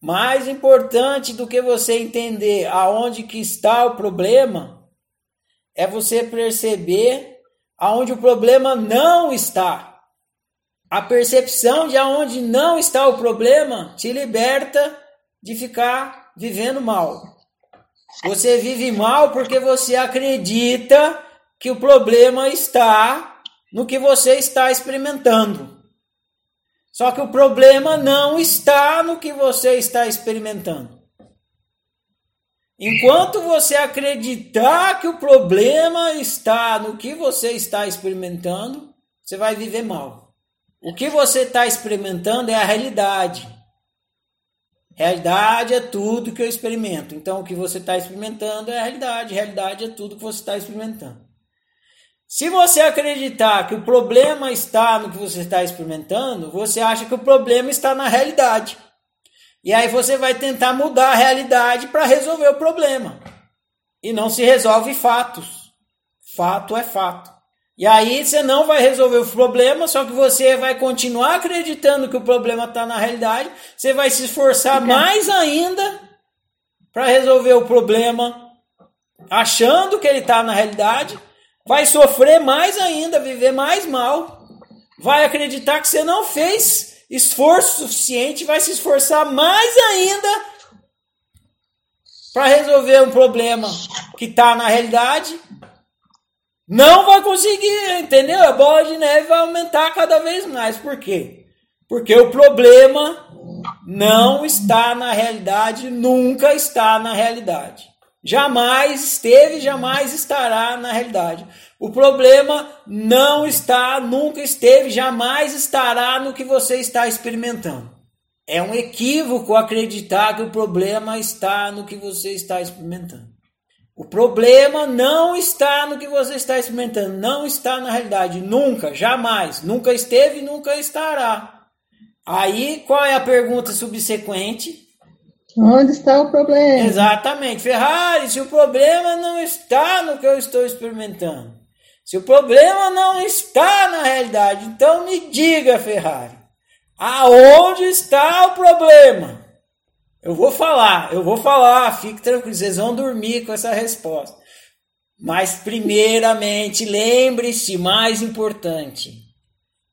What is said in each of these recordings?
mais importante do que você entender aonde que está o problema é você perceber aonde o problema não está. A percepção de aonde não está o problema te liberta de ficar vivendo mal. Você vive mal porque você acredita que o problema está no que você está experimentando. Só que o problema não está no que você está experimentando. Enquanto você acreditar que o problema está no que você está experimentando, você vai viver mal. O que você está experimentando é a realidade. Realidade é tudo que eu experimento. Então, o que você está experimentando é a realidade. Realidade é tudo que você está experimentando. Se você acreditar que o problema está no que você está experimentando, você acha que o problema está na realidade. E aí você vai tentar mudar a realidade para resolver o problema. E não se resolve fatos. Fato é fato. E aí você não vai resolver o problema, só que você vai continuar acreditando que o problema está na realidade. Você vai se esforçar mais ainda para resolver o problema, achando que ele está na realidade vai sofrer mais ainda, viver mais mal, vai acreditar que você não fez esforço suficiente, vai se esforçar mais ainda para resolver um problema que está na realidade. Não vai conseguir, entendeu? A bola de neve vai aumentar cada vez mais. Por quê? Porque o problema não está na realidade, nunca está na realidade. Jamais esteve, jamais estará na realidade. O problema não está, nunca esteve, jamais estará no que você está experimentando. É um equívoco acreditar que o problema está no que você está experimentando. O problema não está no que você está experimentando, não está na realidade, nunca, jamais, nunca esteve, nunca estará. Aí, qual é a pergunta subsequente? Onde está o problema? Exatamente. Ferrari, se o problema não está no que eu estou experimentando, se o problema não está na realidade, então me diga, Ferrari, aonde está o problema? Eu vou falar, eu vou falar, fique tranquilo, vocês vão dormir com essa resposta. Mas, primeiramente, lembre-se, mais importante,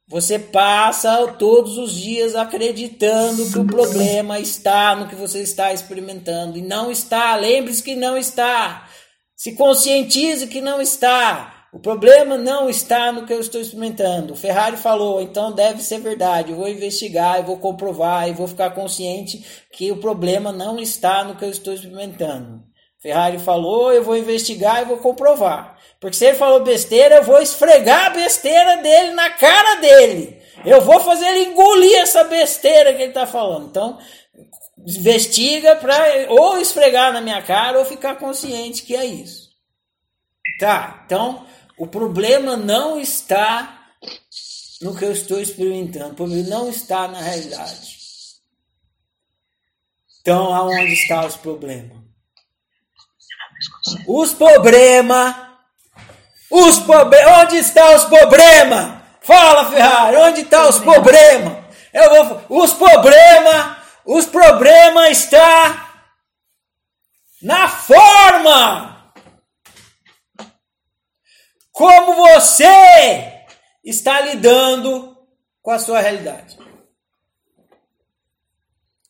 você passa todos os dias acreditando que o problema está no que você está experimentando. E não está. Lembre-se que não está. Se conscientize que não está. O problema não está no que eu estou experimentando. O Ferrari falou, então deve ser verdade. Eu vou investigar, eu vou comprovar, eu vou ficar consciente que o problema não está no que eu estou experimentando. Ferrari falou, eu vou investigar e vou comprovar. Porque se ele falou besteira, eu vou esfregar a besteira dele na cara dele. Eu vou fazer ele engolir essa besteira que ele está falando. Então, investiga para ou esfregar na minha cara ou ficar consciente que é isso. Tá, então o problema não está no que eu estou experimentando, o problema não está na realidade. Então, aonde estão os problemas? Os problemas os problemas, onde estão os problemas? Fala, Ferrari, onde estão os problemas? Eu vou, os problemas, os problemas está na forma como você está lidando com a sua realidade.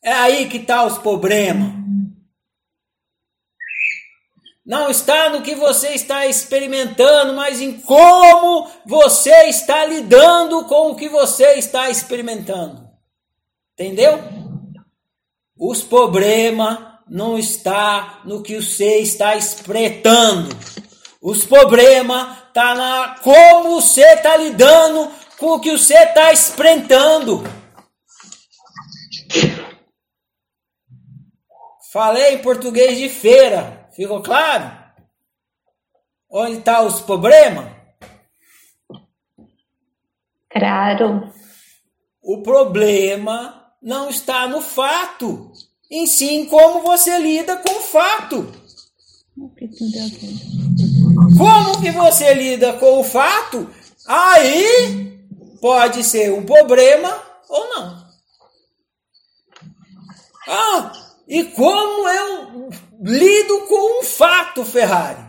É aí que está os problemas não está no que você está experimentando, mas em como você está lidando com o que você está experimentando. Entendeu? Os problemas não está no que você está expretando. Os problemas tá na como você está lidando com o que você está experimentando. Falei em português de feira. Ficou claro? Onde está os problemas? Claro. O problema não está no fato, em sim como você lida com o fato. Como que você lida com o fato? Aí pode ser um problema ou não. Ah, e como eu lido com um fato, Ferrari?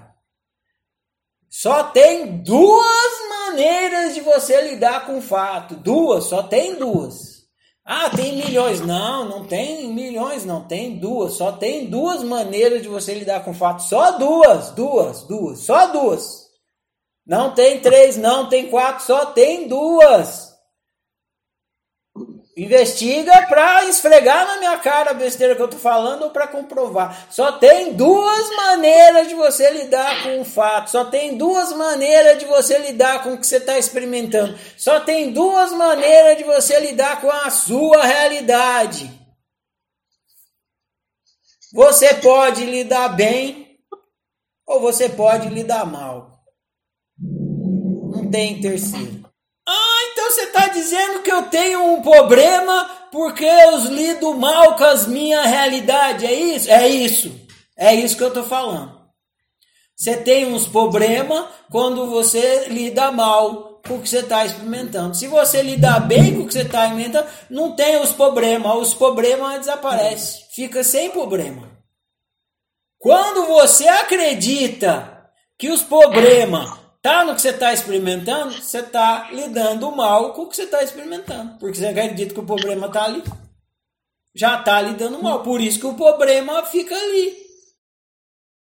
Só tem duas maneiras de você lidar com o fato. Duas, só tem duas. Ah, tem milhões. Não, não tem milhões, não. Tem duas. Só tem duas maneiras de você lidar com o fato. Só duas, duas, duas. Só duas. Não tem três, não tem quatro, só tem duas. Investiga para esfregar na minha cara a besteira que eu tô falando ou para comprovar. Só tem duas maneiras de você lidar com o fato. Só tem duas maneiras de você lidar com o que você está experimentando. Só tem duas maneiras de você lidar com a sua realidade. Você pode lidar bem ou você pode lidar mal. Não tem terceiro. Ah, então você está dizendo que eu tenho um problema porque eu lido mal com as minha realidade. É isso? É isso. É isso que eu estou falando. Você tem uns problemas quando você lida mal com o que você está experimentando. Se você lidar bem com o que você está experimentando, não tem os problemas. Os problemas desaparecem. Fica sem problema. Quando você acredita que os problemas tá no que você está experimentando, você está lidando mal com o que você está experimentando. Porque você acredita que o problema está ali. Já está lidando mal. Por isso que o problema fica ali.